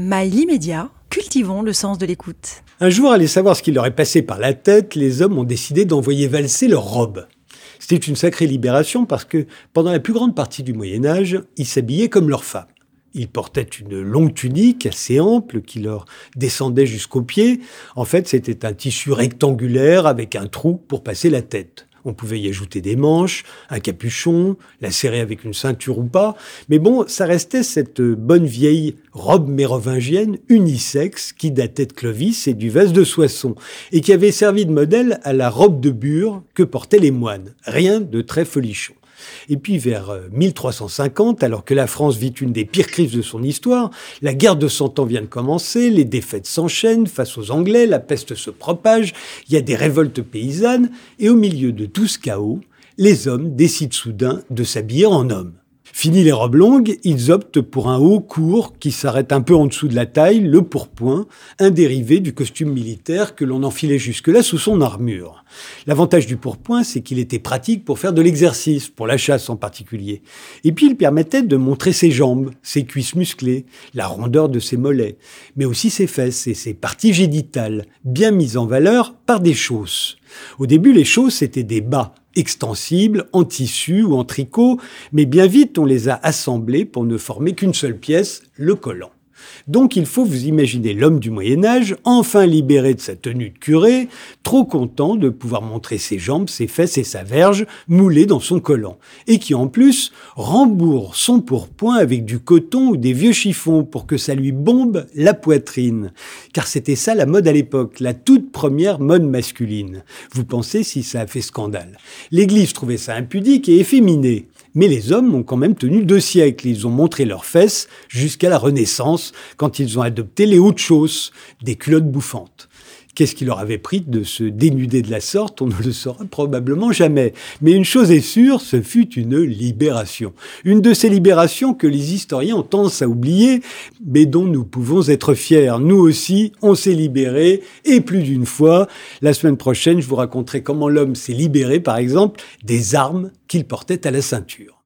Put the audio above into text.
Mail immédiat, cultivons le sens de l'écoute. Un jour, allez savoir ce qui leur est passé par la tête, les hommes ont décidé d'envoyer valser leurs robes. C'était une sacrée libération parce que pendant la plus grande partie du Moyen Âge, ils s'habillaient comme leurs femmes. Ils portaient une longue tunique assez ample qui leur descendait jusqu'aux pieds. En fait, c'était un tissu rectangulaire avec un trou pour passer la tête. On pouvait y ajouter des manches, un capuchon, la serrer avec une ceinture ou pas. Mais bon, ça restait cette bonne vieille robe mérovingienne unisexe qui datait de Clovis et du vase de Soissons et qui avait servi de modèle à la robe de bure que portaient les moines. Rien de très folichon. Et puis vers 1350, euh, alors que la France vit une des pires crises de son histoire, la guerre de Cent Ans vient de commencer, les défaites s'enchaînent face aux Anglais, la peste se propage, il y a des révoltes paysannes, et au milieu de tout ce chaos, les hommes décident soudain de s'habiller en hommes. Fini les robes longues, ils optent pour un haut court qui s'arrête un peu en dessous de la taille, le pourpoint, un dérivé du costume militaire que l'on enfilait jusque-là sous son armure. L'avantage du pourpoint, c'est qu'il était pratique pour faire de l'exercice, pour la chasse en particulier. Et puis il permettait de montrer ses jambes, ses cuisses musclées, la rondeur de ses mollets, mais aussi ses fesses et ses parties génitales, bien mises en valeur par des chausses. Au début, les chausses étaient des bas, extensibles, en tissu ou en tricot, mais bien vite on les a assemblés pour ne former qu'une seule pièce, le collant. Donc il faut vous imaginer l'homme du Moyen Âge, enfin libéré de sa tenue de curé, trop content de pouvoir montrer ses jambes, ses fesses et sa verge moulées dans son collant, et qui en plus rembourre son pourpoint avec du coton ou des vieux chiffons pour que ça lui bombe la poitrine. Car c'était ça la mode à l'époque, la toute première mode masculine. Vous pensez si ça a fait scandale. L'Église trouvait ça impudique et efféminé. Mais les hommes ont quand même tenu deux siècles. Ils ont montré leurs fesses jusqu'à la Renaissance, quand ils ont adopté les hautes chausses, des culottes bouffantes. Qu'est-ce qui leur avait pris de se dénuder de la sorte? On ne le saura probablement jamais. Mais une chose est sûre, ce fut une libération. Une de ces libérations que les historiens ont tendance à oublier, mais dont nous pouvons être fiers. Nous aussi, on s'est libérés, et plus d'une fois. La semaine prochaine, je vous raconterai comment l'homme s'est libéré, par exemple, des armes qu'il portait à la ceinture.